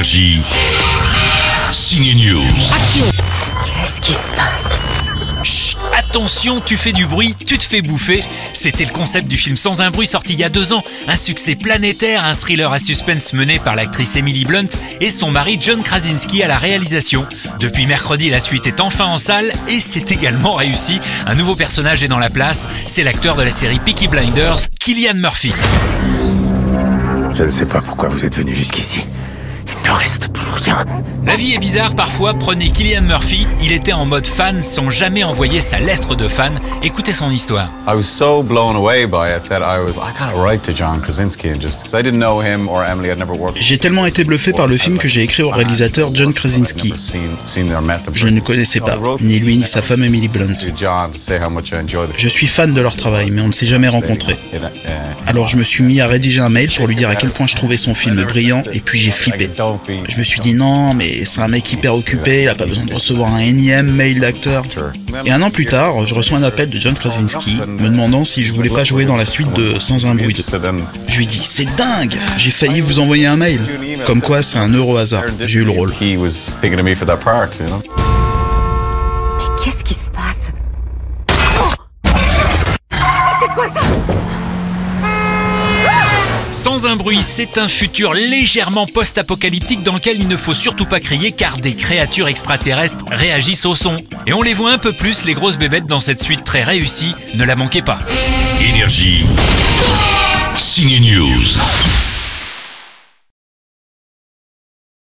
Énergie. Signe News. Qu'est-ce qui se passe? Chut, attention, tu fais du bruit, tu te fais bouffer. C'était le concept du film Sans un bruit sorti il y a deux ans. Un succès planétaire, un thriller à suspense mené par l'actrice Emily Blunt et son mari John Krasinski à la réalisation. Depuis mercredi, la suite est enfin en salle et c'est également réussi. Un nouveau personnage est dans la place. C'est l'acteur de la série Peaky Blinders, Killian Murphy. Je ne sais pas pourquoi vous êtes venu jusqu'ici. Il ne reste plus rien. La vie est bizarre parfois, prenez Killian Murphy, il était en mode fan sans jamais envoyer sa lettre de fan. Écoutez son histoire. I was so blown away by it that I was I gotta write to John Krasinski and just because I didn't know him or Emily, I'd never worked. J'ai tellement été bluffé par le film que j'ai écrit au réalisateur John Krasinski. Je ne connaissais pas, ni lui ni sa femme Emily Blunt. Je suis fan de leur travail, mais on ne s'est jamais rencontrés. Alors je me suis mis à rédiger un mail pour lui dire à quel point je trouvais son film brillant, et puis j'ai flippé. Je me suis dit non, mais c'est un mec hyper occupé, il a pas besoin de recevoir un énième mail d'acteur. Et un an plus tard, je reçois un appel de John Krasinski me demandant si je voulais pas jouer dans la suite de Sans un bruit. Je lui dis c'est dingue, j'ai failli vous envoyer un mail. Comme quoi c'est un euro hasard, j'ai eu le rôle. He was thinking of me for that part, you know? Mais qu'est-ce qui se passe? C'était quoi ça? Sans un bruit, c'est un futur légèrement post-apocalyptique dans lequel il ne faut surtout pas crier car des créatures extraterrestres réagissent au son. Et on les voit un peu plus, les grosses bébêtes dans cette suite très réussie, ne la manquez pas. Énergie. Signe News.